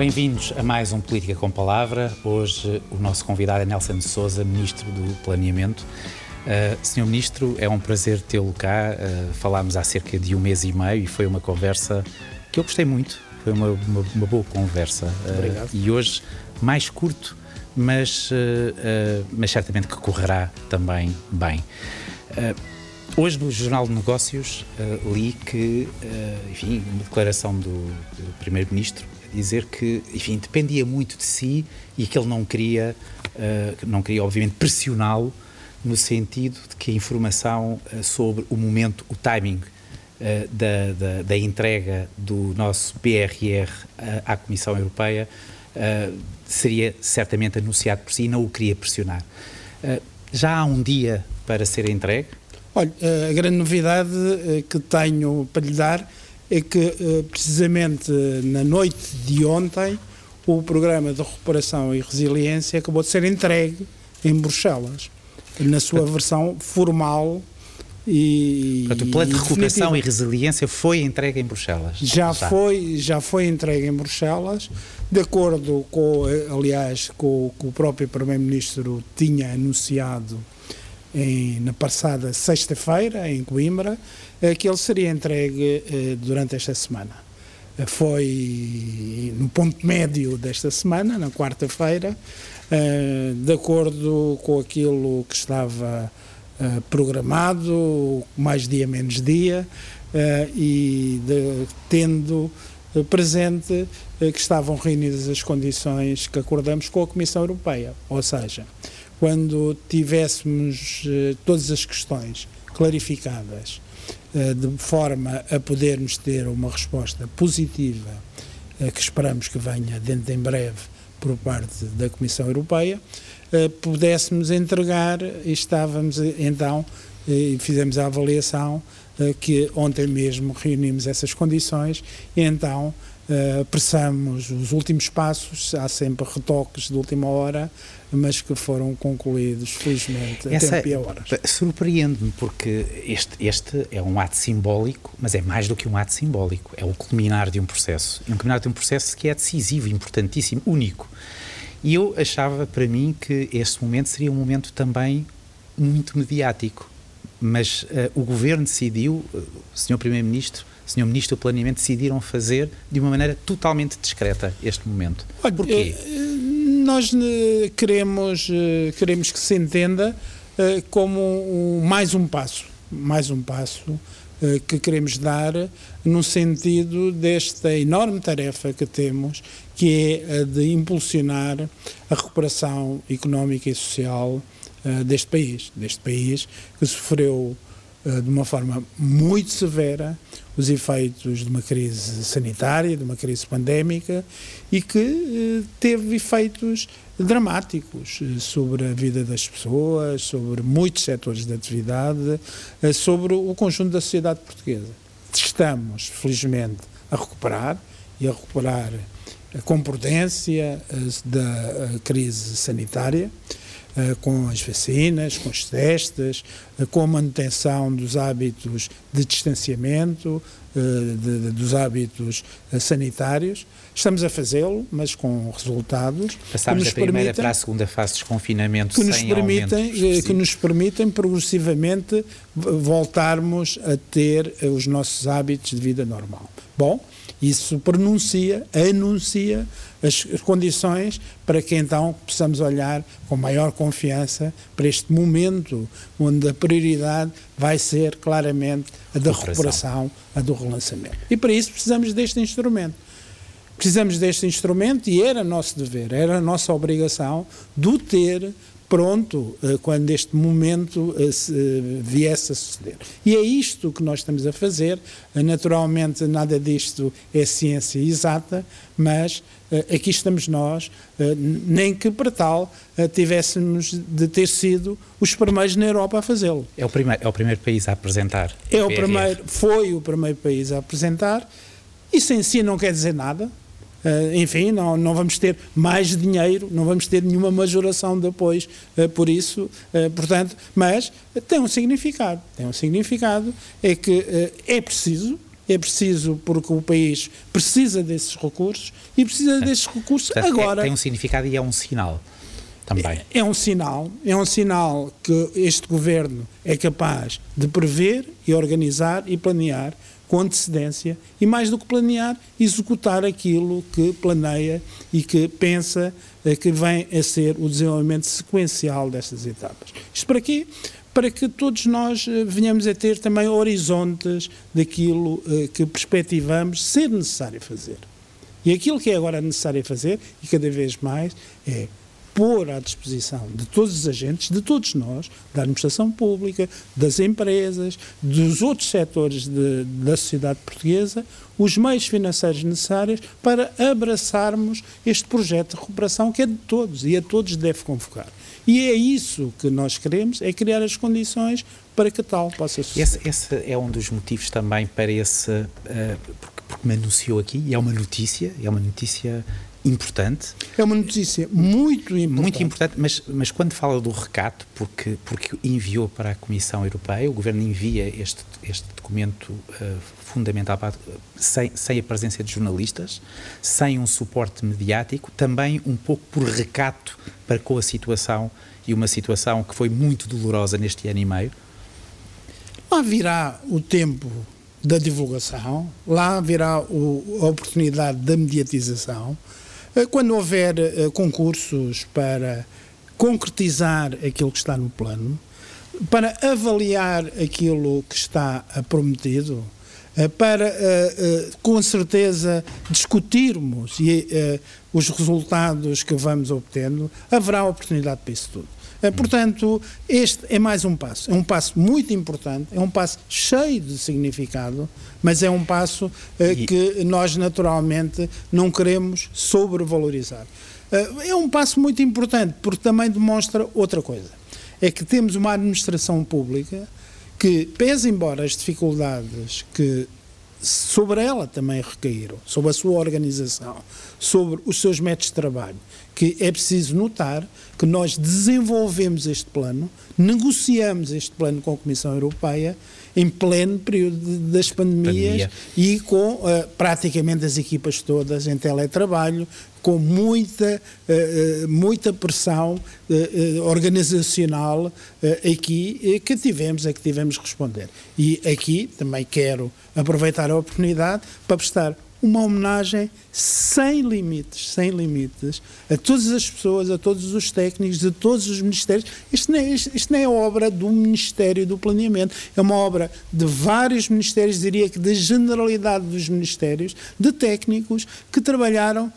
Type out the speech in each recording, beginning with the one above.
Bem-vindos a mais um Política com Palavra. Hoje o nosso convidado é Nelson de Souza, Ministro do Planeamento. Uh, Senhor Ministro, é um prazer tê-lo cá. Uh, falámos há cerca de um mês e meio e foi uma conversa que eu gostei muito. Foi uma, uma, uma boa conversa. Uh, e hoje mais curto, mas, mas certamente que correrá também bem. Hoje no Jornal de Negócios li que, enfim, uma declaração do, do Primeiro-Ministro dizer que, enfim, dependia muito de si e que ele não queria, não queria obviamente pressioná-lo no sentido de que a informação uh, sobre o momento, o timing uh, da, da, da, entrega do nosso PRR uh, à Comissão Europeia seria certamente anunciado por si e não o queria pressionar. já há um dia para ser entregue? Olha, a grande novidade que tenho para lhe dar é que, precisamente na noite de ontem, o programa de recuperação e resiliência acabou de ser entregue em Bruxelas na sua versão formal e Portanto, o plano de recuperação e resiliência foi entregue em Bruxelas. Já foi, já foi entregue em Bruxelas, de acordo com, aliás, com, com o próprio primeiro-ministro tinha anunciado em, na passada sexta-feira em Coimbra eh, que ele seria entregue eh, durante esta semana. Eh, foi no ponto médio desta semana, na quarta-feira, de acordo com aquilo que estava programado, mais dia menos dia, e de, tendo presente que estavam reunidas as condições que acordamos com a Comissão Europeia. Ou seja, quando tivéssemos todas as questões clarificadas, de forma a podermos ter uma resposta positiva, que esperamos que venha dentro em breve por parte da Comissão Europeia, eh, pudéssemos entregar e estávamos eh, então e fizemos a avaliação eh, que ontem mesmo reunimos essas condições e então apressamos os últimos passos, há sempre retoques de última hora, mas que foram concluídos felizmente a Essa, tempo e a horas. Surpreende-me porque este, este é um ato simbólico, mas é mais do que um ato simbólico, é o culminar de um processo, um culminar de um processo que é decisivo, importantíssimo, único. E eu achava para mim que este momento seria um momento também muito mediático, mas uh, o governo decidiu, uh, o senhor primeiro-ministro, senhor ministro do planeamento decidiram fazer de uma maneira totalmente discreta este momento. Olha, Porquê? Uh, nós queremos queremos que se entenda como mais um passo, mais um passo que queremos dar no sentido desta enorme tarefa que temos, que é a de impulsionar a recuperação económica e social deste país, deste país que sofreu de uma forma muito severa os efeitos de uma crise sanitária, de uma crise pandémica e que uh, teve efeitos dramáticos sobre a vida das pessoas, sobre muitos setores de atividade, sobre o conjunto da sociedade portuguesa. Estamos, felizmente, a recuperar e a recuperar com prudência da crise sanitária, com as vacinas, com os testes, com a manutenção dos hábitos de distanciamento, de, de, dos hábitos sanitários. Estamos a fazê-lo, mas com resultados. Passámos da primeira para a segunda fase de desconfinamento que nos permitem Que nos permitem progressivamente voltarmos a ter os nossos hábitos de vida normal. Bom, isso pronuncia, anuncia as condições para que então possamos olhar com maior confiança para este momento onde a prioridade vai ser claramente a da recuperação, a do relançamento. E para isso precisamos deste instrumento. Precisamos deste instrumento e era nosso dever, era a nossa obrigação de o ter pronto eh, quando este momento eh, eh, viesse a suceder. E é isto que nós estamos a fazer. Naturalmente, nada disto é ciência exata, mas aqui estamos nós, nem que para tal tivéssemos de ter sido os primeiros na Europa a fazê-lo. É o primeiro, é o primeiro país a apresentar. É o primeiro, foi o primeiro país a apresentar. Isso em si não quer dizer nada. Uh, enfim, não, não vamos ter mais dinheiro, não vamos ter nenhuma majoração depois uh, por isso, uh, portanto, mas tem um significado, tem um significado, é que é preciso, é preciso porque o país precisa desses recursos e precisa desses recursos Portanto, agora. É, tem um significado e é um sinal também. É, é um sinal, é um sinal que este governo é capaz de prever e organizar e planear com antecedência e, mais do que planear, executar aquilo que planeia e que pensa eh, que vem a ser o desenvolvimento sequencial destas etapas. Isto para quê? Para que todos nós eh, venhamos a ter também horizontes daquilo eh, que perspectivamos ser necessário fazer. E aquilo que é agora necessário fazer, e cada vez mais, é pôr à disposição de todos os agentes, de todos nós, da administração pública, das empresas, dos outros setores de, da sociedade portuguesa, os meios financeiros necessários para abraçarmos este projeto de recuperação que é de todos e a todos deve convocar. E é isso que nós queremos, é criar as condições para que tal possa suceder. Esse, esse é um dos motivos também para esse, uh, porque, porque me anunciou aqui, e é uma notícia, é uma notícia importante. É uma notícia muito importante. Muito importante, mas, mas quando fala do recato, porque, porque enviou para a Comissão Europeia, o Governo envia este, este documento uh, fundamental para, sem, sem a presença de jornalistas, sem um suporte mediático, também um pouco por recato para com a situação, e uma situação que foi muito dolorosa neste ano e meio. Lá virá o tempo da divulgação, lá virá o, a oportunidade da mediatização, eh, quando houver eh, concursos para concretizar aquilo que está no plano, para avaliar aquilo que está prometido, eh, para com certeza discutirmos os resultados que vamos obtendo, haverá oportunidade para isso tudo. Eh, portanto, este é mais um passo. É um passo muito importante, é um passo cheio de significado, mas é um passo eh, que nós naturalmente não queremos sobrevalorizar. Eh, é um passo muito importante porque também demonstra outra coisa. É que temos uma administração pública que, pese embora as dificuldades que sobre ela também recaíram, sobre a sua organização, sobre os seus métodos de trabalho, que é preciso notar que nós desenvolvemos este plano, negociamos este plano com a Comissão Europeia em pleno período das pandemias Pandemia. e com uh, praticamente as equipas todas em teletrabalho, com muita, uh, muita pressão uh, organizacional aqui que tivemos, a que tivemos responder. E aqui também quero aproveitar a oportunidade para prestar uma homenagem sem limites, sem limites, a todas as pessoas, a todos os técnicos, de todos os ministérios. Isto não, é, isto, isto não é obra do Ministério do Planeamento, é uma obra de vários ministérios, diria que da generalidade dos ministérios, de técnicos que trabalharam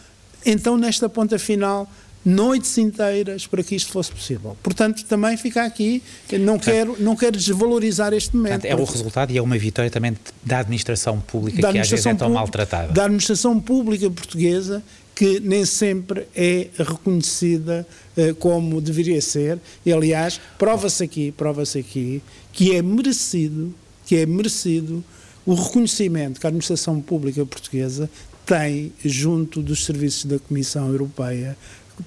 então nesta ponta final noites inteiras para que isto fosse possível. Portanto, também fica aqui, não quero, não quero desvalorizar este momento. Portanto, é o resultado e é uma vitória também da administração pública da administração que às vezes é tão maltratada. Da administração pública portuguesa que nem sempre é reconhecida uh, como deveria ser. E, aliás, prova-se aqui, prova-se aqui que é merecido, que é merecido o reconhecimento que a administração pública portuguesa tem junto dos serviços da Comissão Europeia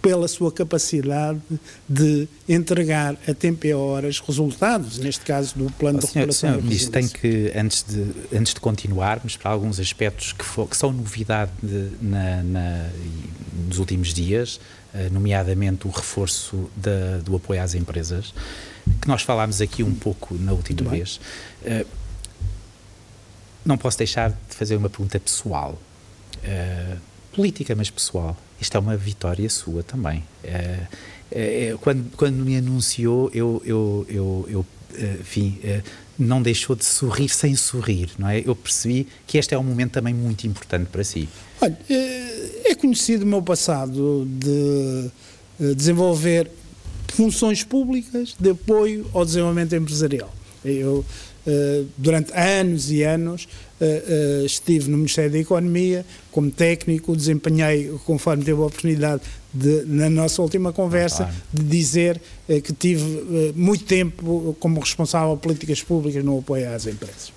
pela sua capacidade de entregar a tempo e a horas resultados, neste caso do plano oh, de recuperação. Senhor, Ministro, tem que, antes de, antes de continuarmos para alguns aspectos que, for, que são novidade de, na, na, nos últimos dias, eh, nomeadamente o reforço da, do apoio às empresas, que nós falámos aqui um pouco na última Muito vez. Uh, não posso deixar de fazer uma pergunta pessoal. Uh, política, mas pessoal. Isto é uma vitória sua também. É quando, quando me anunciou, eu, eu, eu, eu eh, enfim, eh, não deixou de sorrir sem sorrir, não é? Eu percebi que este é um momento também muito importante para si. Olha, é conhecido o meu passado de desenvolver funções públicas de apoio ao desenvolvimento empresarial. Eu, durante anos e anos, uh, uh, estive no Ministério da Economia como técnico, desempenhei, conforme teve a oportunidade de, na nossa última conversa, de dizer que tive muito tempo como responsável de políticas públicas no apoio às empresas.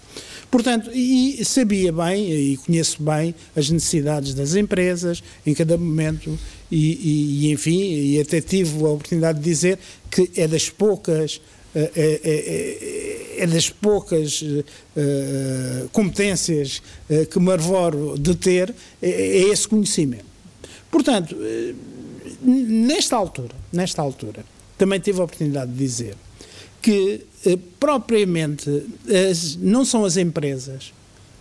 Portanto, e sabia bem e conheço bem as necessidades das empresas em cada momento e, e, e enfim, e até tive a oportunidade de dizer que é das poucas é, é, é, das poucas competências que me arvoro de ter, é, é esse conhecimento. Portanto, nesta altura, nesta altura, também tive a oportunidade de dizer que propriamente as, não são as empresas,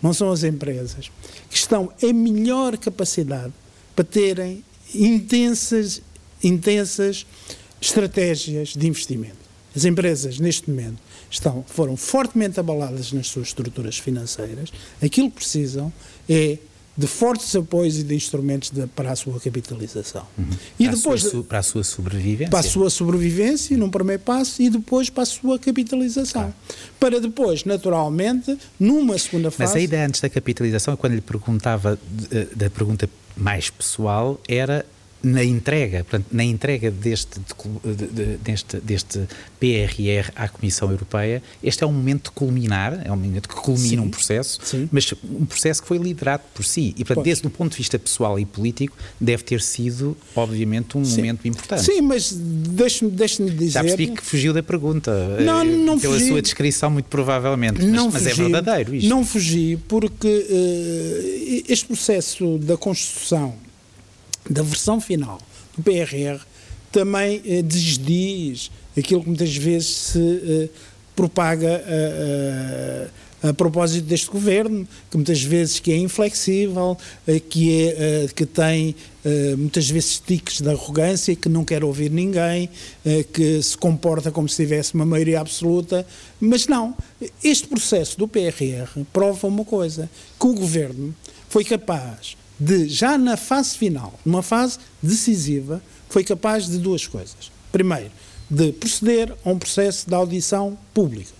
não são as empresas que estão em melhor capacidade para terem intensas, intensas estratégias de investimento. As empresas, neste momento, estão, foram fortemente abaladas nas suas estruturas financeiras. Aquilo que precisam é de fortes apoios e de instrumentos de, para a sua capitalização. Uhum. E para depois a sua, para a sua sobrevivência. Para a sua sobrevivência, num primeiro passo, e depois para a sua capitalização. Para depois, naturalmente, numa segunda fase. Mas a ideia antes da capitalização, quando lhe perguntava da pergunta mais pessoal, era na entrega, portanto, na entrega deste, de, de, deste, deste PRR à Comissão Europeia, este é um momento de culminar, é um momento que culmina sim, um processo, sim. mas um processo que foi liderado por si. E, portanto, desde o ponto de vista pessoal e político, deve ter sido, obviamente, um sim. momento importante. Sim, mas deixe-me deixe dizer... Já percebi que fugiu da pergunta. Não, eh, não Pela fugi. sua descrição, muito provavelmente. Mas, não mas é fugi, é verdadeiro isto. Não fugi, porque uh, este processo da construção da versão final do PRR também eh, desdiz aquilo que muitas vezes se eh, propaga a, a, a, propósito deste governo, que muitas vezes que é inflexível, eh, que, é, eh, que tem eh, muitas vezes tiques de arrogância, que não quer ouvir ninguém, eh, que se comporta como se tivesse uma maioria absoluta, mas não. Este processo do PRR prova uma coisa, que o governo foi capaz de, já na fase final, numa fase decisiva, foi capaz de duas coisas. Primeiro, de proceder a um processo de audição pública.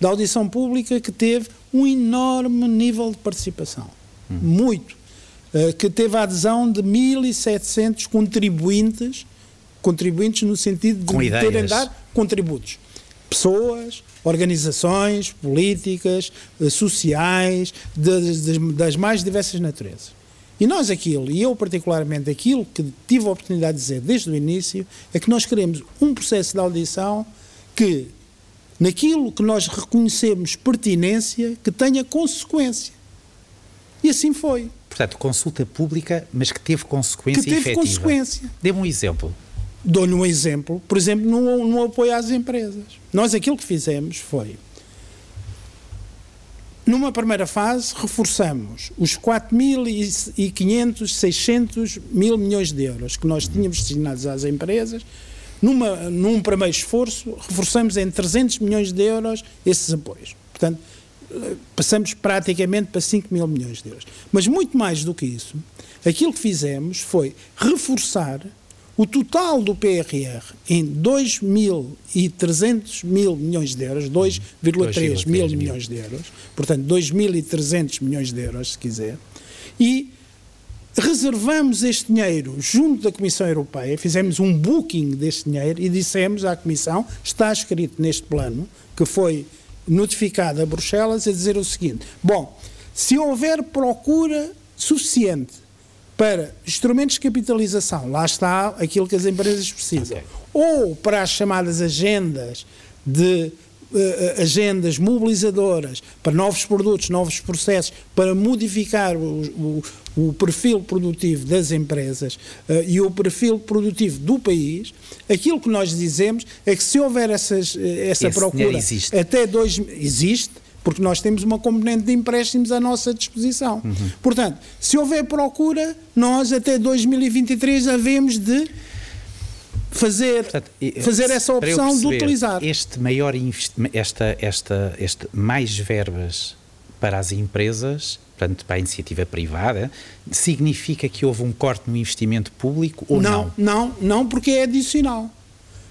Da audição pública que teve um enorme nível de participação. Hum. Muito. Uh, que teve a adesão de 1.700 contribuintes, contribuintes no sentido de terem dar contributos. Pessoas, organizações políticas, uh, sociais, de, de, das mais diversas naturezas. E nós aquilo, e eu particularmente aquilo que tive a oportunidade de dizer desde o início, é que nós queremos um processo de audição que, naquilo que nós reconhecemos pertinência, que tenha consequência. E assim foi. Portanto, consulta pública, mas que teve consequência Que teve efetiva. consequência. Dê-me um exemplo. Dou-lhe um exemplo, por exemplo, no, no apoio às empresas. Nós aquilo que fizemos foi numa primeira fase, reforçamos os 4.500, 600 mil milhões de euros que nós tínhamos destinados às empresas. Numa, num primeiro esforço, reforçamos em 300 milhões de euros esses apoios. Portanto, passamos praticamente para 5 mil milhões de euros. Mas muito mais do que isso, aquilo que fizemos foi reforçar o total do PRR em 2.300 mil milhões de euros, 2,3 mil milhões de euros, portanto 2.300 milhões de euros, se quiser, e reservamos este dinheiro junto da Comissão Europeia, fizemos um booking deste dinheiro e dissemos à Comissão, está escrito neste plano, que foi notificado a Bruxelas, a dizer o seguinte: bom, se houver procura suficiente para instrumentos de capitalização, lá está aquilo que as empresas precisam, okay. ou para as chamadas agendas de uh, agendas mobilizadoras para novos produtos, novos processos, para modificar o, o, o perfil produtivo das empresas uh, e o perfil produtivo do país, aquilo que nós dizemos é que se houver essas, essa Esse procura até dois existe porque nós temos uma componente de empréstimos à nossa disposição. Uhum. Portanto, se houver procura, nós até 2023 havemos de fazer, Portanto, fazer essa opção perceber, de utilizar. Este maior esta, esta, este mais verbas para as empresas, portanto, para a iniciativa privada, significa que houve um corte no investimento público ou não? Não, não, não porque é adicional.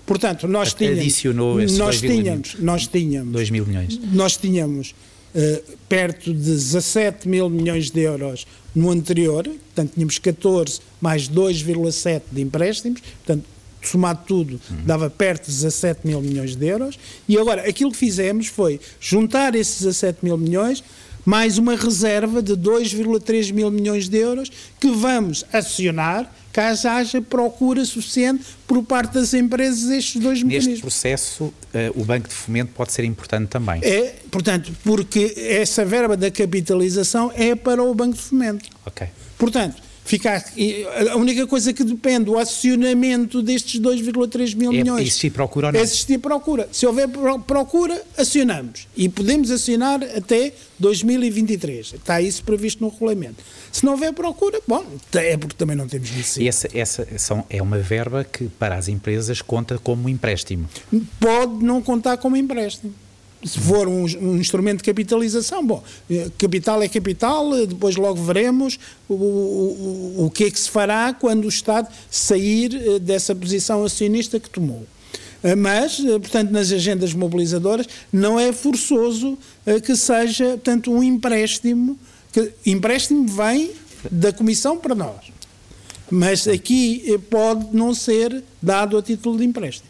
Portanto, nós tínhamos. Adicionou esses nós tínhamos, nós tínhamos. 2 mil milhões. Nós tínhamos uh, perto de 17 mil milhões de euros no anterior, portanto, tínhamos 14 mais 2,7 de empréstimos, portanto, somado tudo, uhum. dava perto de 17 mil milhões de euros. E agora, aquilo que fizemos foi juntar esses 17 mil milhões mais uma reserva de 2,3 mil milhões de euros que vamos acionar caso haja procura suficiente por parte das empresas estes dois Neste mecanismos. processo, uh, o Banco de Fomento pode ser importante também. É, portanto, porque essa verba da capitalização é para o Banco de Fomento. Ok. Portanto, ficar a única coisa que depende, o acionamento destes 2,3 mil é, milhões. Existir procura ou não? É existir procura. Se houver procura, acionamos. E podemos acionar até 2023. Está isso previsto no regulamento. Se não houver procura, bom, é porque também não temos necessidade. Essa, essa são, é uma verba que para as empresas conta como empréstimo. Pode não contar como empréstimo se for um, um, instrumento de capitalização, bom, eh, capital é capital, eh, depois logo veremos o, o, o que é que se fará quando o Estado sair eh, dessa posição acionista que tomou. Mas, portanto, nas agendas mobilizadoras não é forçoso que seja, tanto um empréstimo, que empréstimo vem da Comissão para nós, mas aqui pode não ser dado a título de empréstimo.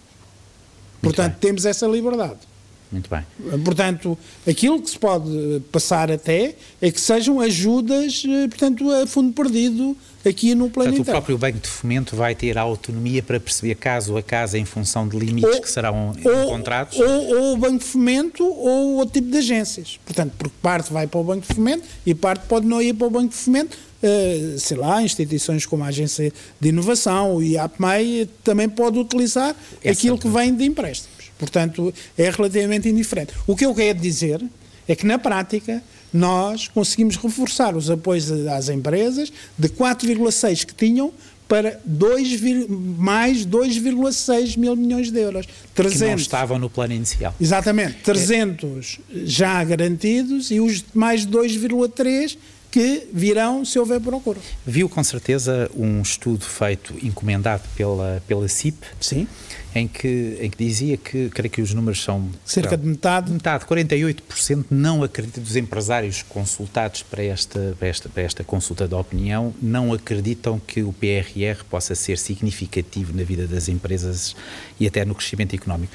Portanto, temos essa liberdade. Muito bem. Portanto, aquilo que se pode passar até é que sejam ajudas, eh, portanto, a fundo perdido aqui no plano portanto, o próprio Banco de Fomento vai ter a autonomia para perceber caso a caso em função de limites ou, que serão ou, encontrados? Ou, ou, o Banco de Fomento ou outro tipo de agências. Portanto, porque parte vai para o Banco de Fomento e parte pode não ir para o Banco de Fomento, uh, sei lá, instituições como a Agência de Inovação e a APMEI também pode utilizar Essa aquilo que vem de empréstimo. Portanto, é relativamente indiferente. O que eu quero dizer é que, na prática, nós conseguimos reforçar os apoios às empresas de 4,6 que tinham para 2, mais 2,6 mil milhões de euros. 300, que não estavam no plano inicial. Exatamente. 300 é. já garantidos e os mais 2,3 que virão se houver procura. Viu com certeza um estudo feito, encomendado pela, pela CIP. Sim em que, em que dizia que, creio que os números são... Cerca de metade. Metade, 48% não acredita, dos empresários consultados para esta, para, esta, para esta consulta de opinião, não acreditam que o PRR possa ser significativo na vida das empresas e até no crescimento económico.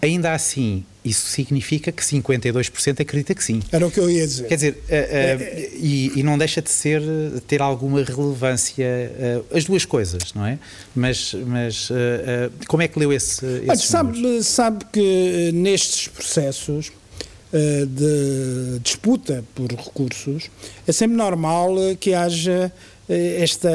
Ainda assim, isso significa que 52% acredita que sim. Era o que eu ia dizer. Quer dizer, uh, uh, e, e, não deixa de ser, ter alguma relevância, uh, as duas coisas, não é? Mas, mas como é que leu esse, sabe, sabe que nestes processos de disputa por recursos, é sempre normal que haja esta,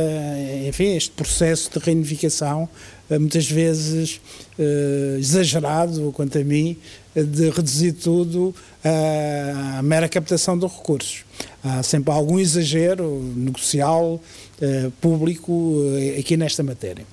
enfim, este processo de reunificação eh, muitas vezes uh, exagerado, quanto a mim, de reduzir tudo à mera captação de recursos. Há sempre algum exagero negocial, uh, público, aqui nesta matéria.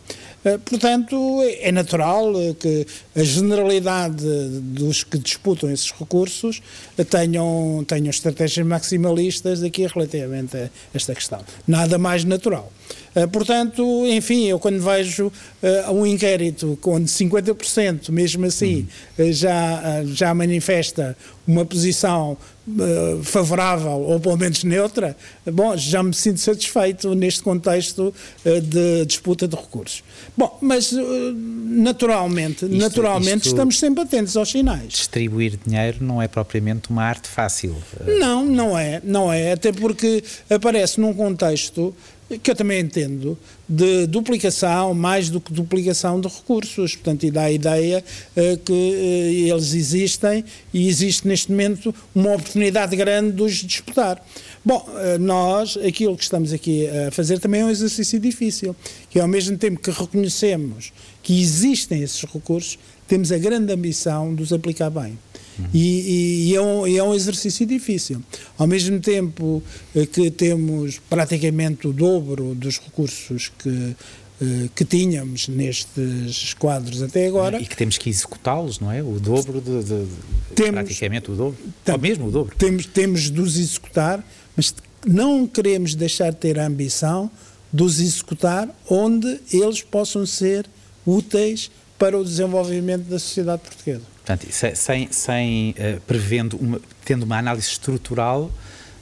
Portanto, é natural que a generalidade dos que disputam esses recursos tenham, tenham estratégias maximalistas aqui relativamente a esta questão. Nada mais natural. Eh, portanto, enfim, eu quando vejo uh, um inquérito onde 50% mesmo assim uhum. já, já manifesta uma posição uh, favorável ou pelo menos neutra, bom, já me sinto satisfeito neste contexto uh, de disputa de recursos. Bom, mas naturalmente, isto, naturalmente isto estamos sempre atentos aos sinais. Distribuir dinheiro não é propriamente uma arte fácil. Não, não é, não é, até porque aparece num contexto que eu também entendo, de duplicação, mais do que duplicação de recursos. Portanto, e dá a ideia uh, que uh, eles existem e existe neste momento uma oportunidade grande de os disputar. Bom, uh, nós, aquilo que estamos aqui a fazer também é um exercício difícil, que ao mesmo tempo que reconhecemos que existem esses recursos, temos a grande ambição de os aplicar bem. Uhum. E, e, é um, e, é um, exercício difícil. Ao mesmo tempo eh, que temos praticamente o dobro dos recursos que, eh, que tínhamos nestes quadros até agora. E que temos que executá-los, não é? O dobro de, de, de temos, praticamente o dobro. Tam, ou mesmo o dobro. Temos, temos de os executar, mas não queremos deixar de ter a ambição de os executar onde eles possam ser úteis para o desenvolvimento da sociedade portuguesa. Portanto, sem, sem uh, prevendo, uma, tendo uma análise estrutural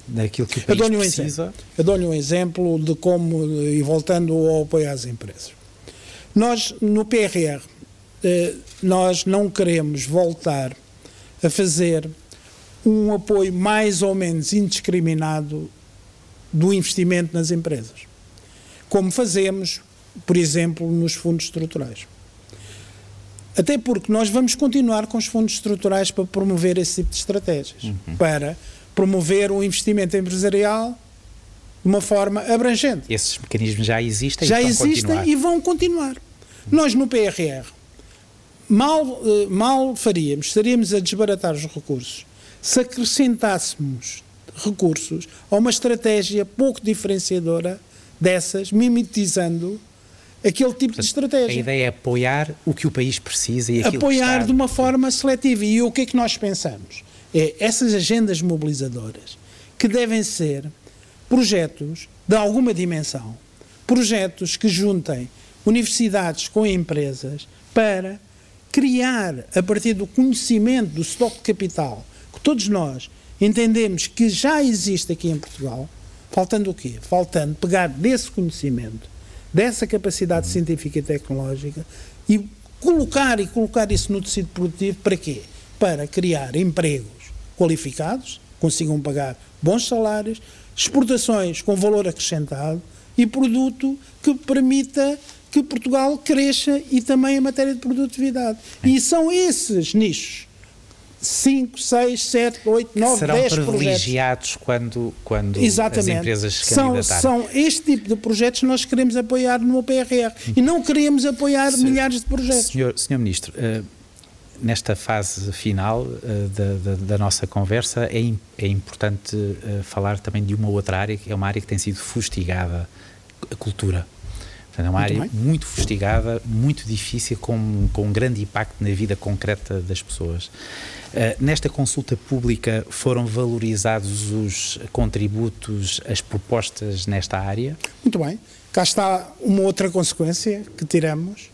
daquilo que o país eu precisa. Um eu dou-lhe um exemplo de como, e voltando ao apoio às empresas. Nós, no PRR, eh, nós não queremos voltar a fazer um apoio mais ou menos indiscriminado do investimento nas empresas. como fazemos, por exemplo, nos fundos estruturais. Até porque nós vamos continuar com os fundos estruturais para promover esse tipo de estratégias, uhum. para promover o investimento empresarial de uma forma abrangente. Esses mecanismos já existem já e existem continuar. e vão continuar. Nós no PRR mal, eh, mal faríamos, estaríamos a desbaratar os recursos se acrescentássemos recursos a uma estratégia pouco diferenciadora dessas, mimetizando aquele tipo Portanto, de estratégia. A ideia é apoiar o que o país precisa e Apoiar está... de uma forma seletiva. E o que é que nós pensamos? É essas agendas mobilizadoras que devem ser projetos de alguma dimensão, projetos que juntem universidades com empresas para criar, a partir do conhecimento do estoque de capital, que todos nós entendemos que já existe aqui em Portugal, faltando o quê? Faltando pegar desse conhecimento, dessa capacidade científica e tecnológica e colocar e colocar isso no tecido produtivo para quê? Para criar empregos qualificados, consigam pagar bons salários, exportações com valor acrescentado e produto que permita que Portugal cresça e também em matéria de produtividade. E são esses nichos 5, 6, 7, 8, 9, Serão 10 privilegiados quando, quando as empresas se são, são este tipo de projetos que nós queremos apoiar no PRR e não queremos apoiar Se, milhares de projetos. Senhor, senhor Ministro, uh, nesta fase final uh, da, da, da, nossa conversa é, é importante uh, falar também de uma outra área, que é uma área que tem sido fustigada, a cultura. Portanto, é uma muito área bem. muito fustigada, muito difícil, com, com um grande impacto na vida concreta das pessoas. Uh, nesta consulta pública foram valorizados os contributos, as propostas nesta área? Muito bem. Cá está uma outra consequência que tiramos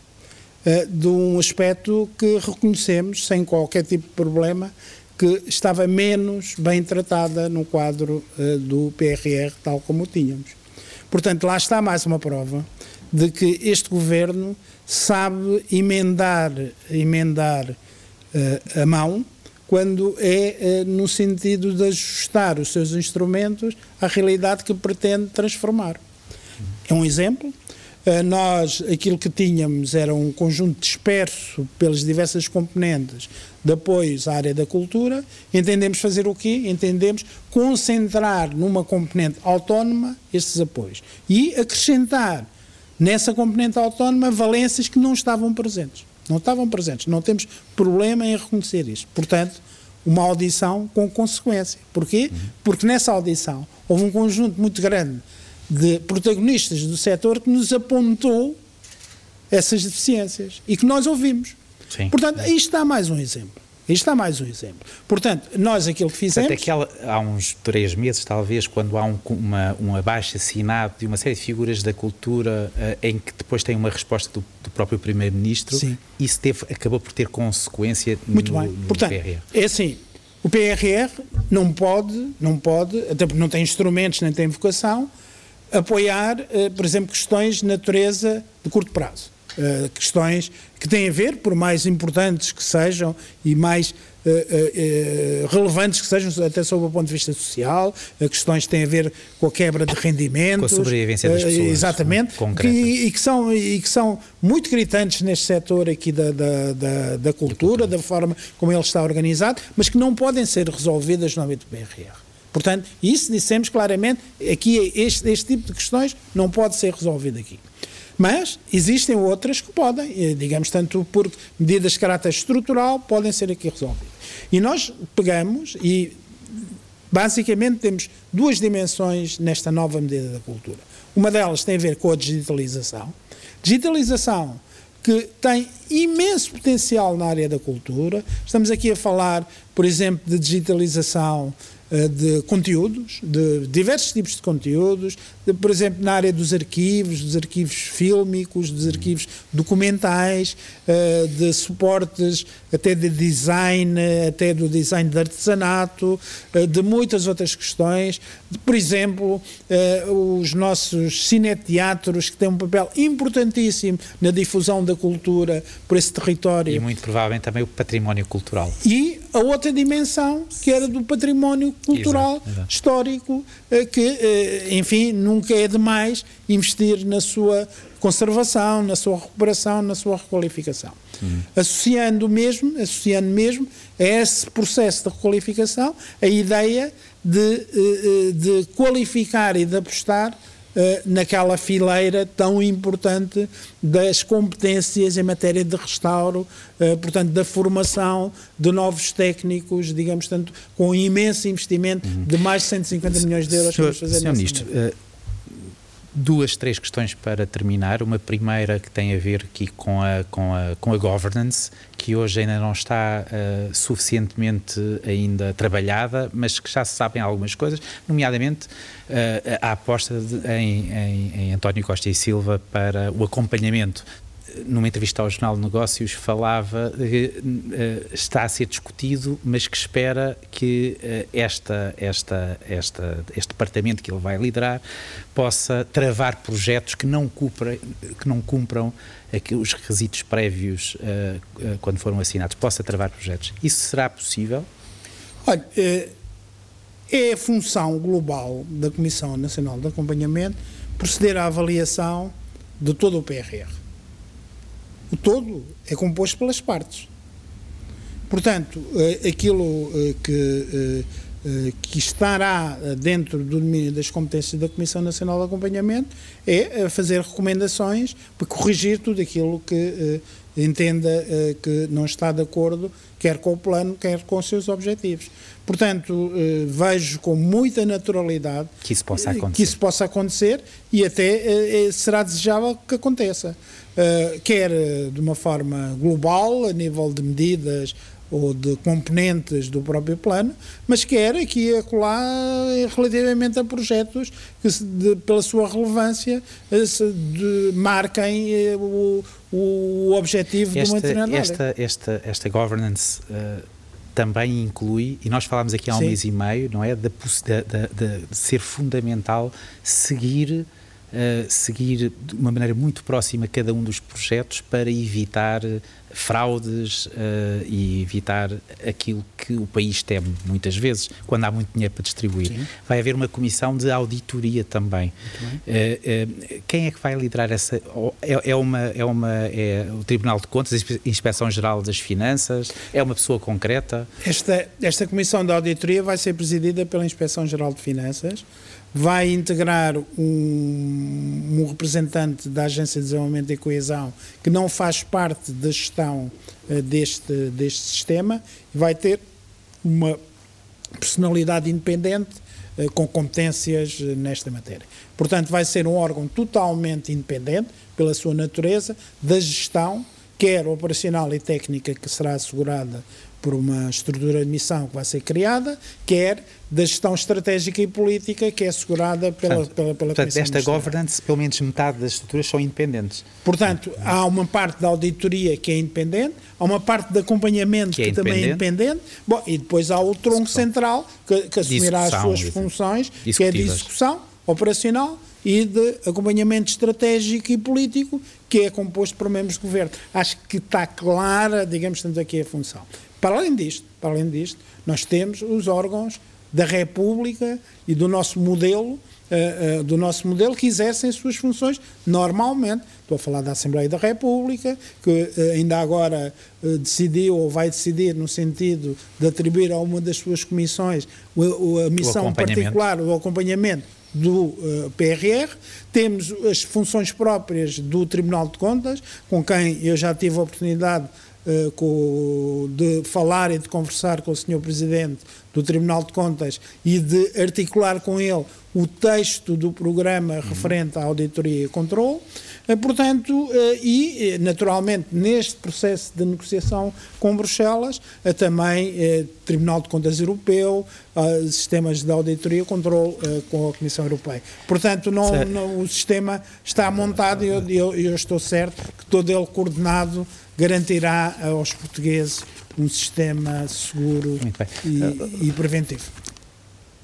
uh, de um aspecto que reconhecemos, sem qualquer tipo de problema, que estava menos bem tratada no quadro uh, do PRR, tal como o tínhamos. Portanto, lá está mais uma prova de que este governo sabe emendar, emendar uh, a mão quando é uh, no sentido de ajustar os seus instrumentos à realidade que pretende transformar. É um exemplo. Uh, nós, aquilo que tínhamos era um conjunto disperso pelas diversas componentes de apoios à área da cultura. Entendemos fazer o quê? Entendemos concentrar numa componente autónoma esses apoios e acrescentar nessa componente autónoma valências que não estavam presentes. Não estavam presentes. Não temos problema em reconhecer isto. Portanto, uma audição com consequência. Porquê? Porque nessa audição houve um conjunto muito grande de protagonistas do setor que nos apontou essas deficiências e que nós ouvimos. Sim. Portanto, aí está mais um exemplo. Isto está mais um exemplo. Portanto, nós aquilo que fizemos. Até que há uns três meses, talvez, quando há um, uma, um abaixo assinado de uma série de figuras da cultura uh, em que depois tem uma resposta do, do próprio Primeiro-Ministro, isso teve, acabou por ter consequência Muito no, bem. no Portanto, PRR. É assim. O PRR não pode, não pode, até porque não tem instrumentos nem tem vocação, apoiar, uh, por exemplo, questões de natureza de curto prazo. Uh, questões que têm a ver, por mais importantes que sejam e mais uh, uh, relevantes que sejam, até sob o ponto de vista social, questões que têm a ver com a quebra de rendimentos. Com a sobrevivência das pessoas. Exatamente. Que, e, que são, e que são muito gritantes neste setor aqui da, da, da, da cultura, da forma como ele está organizado, mas que não podem ser resolvidas no âmbito do BRR. Portanto, isso dissemos claramente, aqui este, este tipo de questões não pode ser resolvido aqui. Mas existem outras que podem, eh, digamos, tanto por medidas de caráter estrutural, podem ser aqui resolvidas. E nós pegamos e basicamente temos duas dimensões nesta nova medida da cultura. Uma delas tem a ver com a digitalização. Digitalização que tem imenso potencial na área da cultura. Estamos aqui a falar, por exemplo, de digitalização de conteúdos, de diversos tipos de conteúdos, de, por exemplo, na área dos arquivos, dos arquivos fílmicos, dos arquivos documentais, eh, de suportes até de design, até do design de artesanato, eh, de muitas outras questões. Por exemplo, os nossos cineteatros, que têm um papel importantíssimo na difusão da cultura por esse território. E muito provavelmente também o património cultural. E a outra dimensão, que era do património cultural, exato, exato. histórico, eh, que, eh, enfim, nunca é demais investir na sua conservação, na sua recuperação, na sua requalificação. Uhum. Associando mesmo, associando mesmo a esse processo de requalificação a ideia de, eh, de qualificar e de apostar eh, naquela fileira tão importante das competências em matéria de restauro, portanto, da formação de novos técnicos, digamos, tanto com um imenso investimento de mais de 150 milhões de euros que vamos fazer Senhor Ministro, uh, duas, três questões para terminar. Uma primeira que tem a ver aqui com a, com a, com a governance, que hoje ainda não está uh, suficientemente ainda trabalhada, mas que já se sabem algumas coisas, nomeadamente uh, a aposta de, em, em, em António Costa e Silva para o acompanhamento numa entrevista ao Jornal de Negócios, falava que uh, está a ser discutido, mas que espera que uh, esta, esta, esta, este departamento que ele vai liderar possa travar projetos que não, que não cumpram os requisitos prévios uh, quando foram assinados, possa travar projetos. Isso será possível? Olha, é a função global da Comissão Nacional de Acompanhamento proceder à avaliação de todo o PRR o todo é composto pelas partes. Portanto, eh, aquilo eh, que, eh, que estará dentro do domínio das competências da Comissão Nacional de Acompanhamento é fazer recomendações para corrigir tudo aquilo que entenda que não está de acordo, quer com o plano, quer com os seus objetivos. Portanto, vejo com muita naturalidade que isso possa acontecer, que isso possa acontecer e até será desejável que aconteça. Eh, quer eh, de uma forma global, a nível de medidas ou de componentes do próprio plano, mas quer aqui e acolá eh, relativamente a projetos que, de, pela sua relevância, se, de, marquem o, o objetivo esta, de uma determinada esta, esta, esta governance uh, também inclui, e nós falámos aqui há um Sim. mês e meio, não é, de, de, de ser fundamental seguir uh, seguir de uma maneira muito próxima cada um dos projetos para evitar fraudes uh, e evitar aquilo que o país teme muitas vezes, quando há muito dinheiro para distribuir. Sim. Vai haver uma comissão de auditoria também. Uh, quem é que vai liderar essa? É, é, uma, é, uma, é o Tribunal de Contas, a Inspeção Geral das Finanças? É uma pessoa concreta? Esta, esta comissão de auditoria vai ser presidida pela Inspeção Geral de Finanças vai integrar um, um, representante da Agência de Desenvolvimento e Coesão que não faz parte da gestão uh, deste, deste sistema e vai ter uma personalidade independente uh, com competências uh, nesta matéria. Portanto, vai ser um órgão totalmente independente, pela sua natureza, da gestão, quer operacional e técnica, que será assegurada por uma estrutura de missão que vai ser criada, quer da gestão estratégica e política que é assegurada pela, portanto, pela, pela portanto, Esta governance, pelo menos metade das estruturas são independentes. Portanto, há uma parte da auditoria que é independente, há uma parte de acompanhamento que, é que também é independente, bom, e depois há o tronco central que, que assumirá as suas funções, que é de execução operacional e de acompanhamento estratégico e político, que é composto por membros de governo. Acho que está clara, digamos, temos aqui a função. Para além disto, para além disto, nós temos os órgãos da República e do nosso modelo, uh, uh, do nosso modelo que exercem as suas funções normalmente. Estou a falar da Assembleia da República, que uh, ainda agora decidiu ou vai decidir no sentido de atribuir a uma das suas comissões a missão particular, o acompanhamento do PRR. Temos as funções próprias do Tribunal de Contas, com quem eu já tive a oportunidade eh, com, de falar e de conversar com o Sr. Presidente do Tribunal de Contas e de articular com ele o texto do programa uhum. referente à auditoria e controle. Eh, portanto, eh, e naturalmente neste processo de negociação com Bruxelas, também Tribunal de Contas Europeu, sistemas de auditoria e controle com a Comissão Europeia. Portanto, não, não, o sistema está montado e eu, eu, eu estou certo que todo ele coordenado garantirá aos portugueses um sistema seguro e, e, preventivo.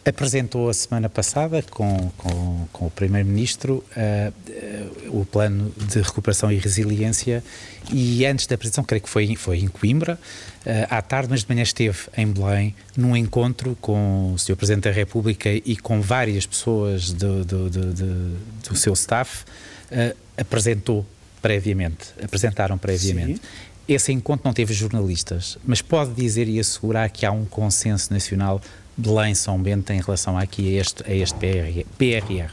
Apresentou a semana passada com, com, com o Primeiro-Ministro uh, o plano de recuperação e resiliência e antes da apresentação, creio que foi, foi em Coimbra, uh, à tarde, mas de manhã esteve em Belém num encontro com o Sr. Presidente da República e com várias pessoas do, do, do, do seu staff, uh, apresentou previamente, apresentaram previamente. Sim. Esse encontro não teve jornalistas, mas pode dizer e assegurar que há um consenso nacional Belém-São Bento em relação aqui a este, a este PRR?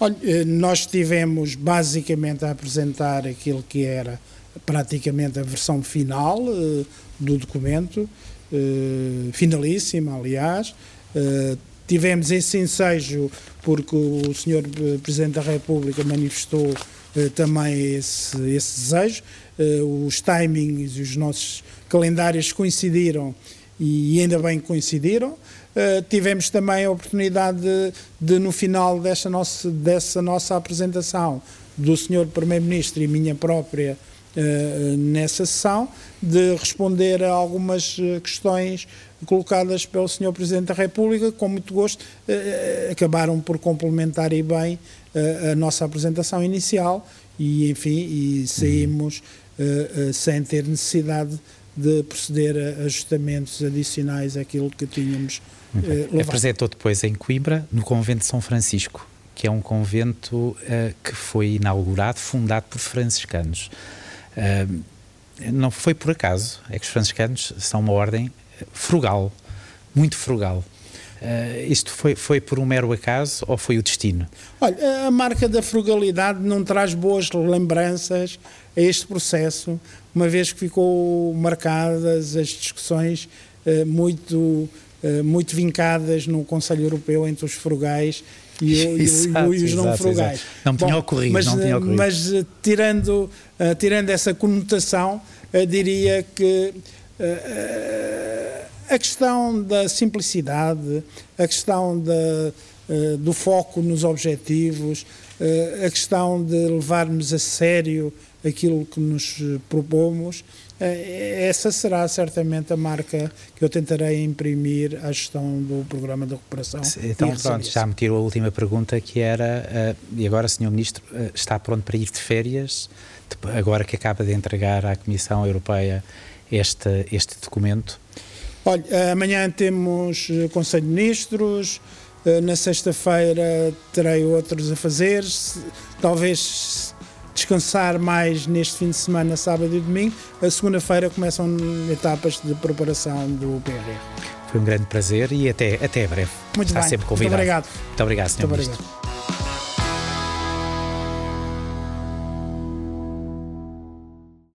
Olha, eh, nós tivemos basicamente a apresentar aquilo que era praticamente a versão final uh, do documento, uh, finalíssima, aliás. Uh, tivemos esse ensejo porque o Sr. Presidente da República manifestou também esse, esse desejo. os timings e os nossos calendários coincidiram e ainda bem que coincidiram. Uh, tivemos também a oportunidade de, de, no final dessa nossa, dessa nossa apresentação, do Sr. Primeiro-Ministro e minha própria nessa sessão, de responder a algumas eh, questões colocadas pelo Sr. Presidente da República, com muito gosto, uh, acabaram por complementar e bem a nossa apresentação inicial e, enfim, e saímos sem ter necessidade de proceder a ajustamentos adicionais àquilo que tínhamos uh, Apresentou depois em Coimbra, no convento de São Francisco, que é um convento uh, que foi inaugurado, fundado por franciscanos. Não foi por acaso, é que os franciscanos são uma ordem frugal, muito frugal. Uh, isto foi, foi por um mero acaso ou foi o destino? Olha, a marca da frugalidade não traz boas lembranças a este processo, uma vez que ficou marcadas as discussões uh, muito, uh, muito vincadas no Conselho Europeu entre os frugais e, exato, e, os não frugais. Não tinha ocorrido, mas, não tinha ocorrido. Mas tirando, tirando essa conotação, diria que a questão da simplicidade, a questão da, uh, do foco nos objetivos, uh, a questão de levarmos a sério aquilo que nos propomos, uh, essa será certamente a marca que eu tentarei imprimir à gestão do programa de recuperação. Então, pronto, já me tirou a última pergunta que era, e agora, Sr. Ministro, está pronto para ir de férias, agora que acaba de entregar à Comissão Europeia este, este documento? Olha, eh, amanhã temos eh, Conselho de Ministros, eh, na sexta-feira terei outros a fazer, talvez descansar mais neste fim de semana, sábado e domingo. A segunda-feira começam etapas de preparação do PRR. Foi um grande prazer e até, até breve. Muito Está bem. sempre convidado. Muito obrigado. Muito obrigado, Sr. Muito obrigado.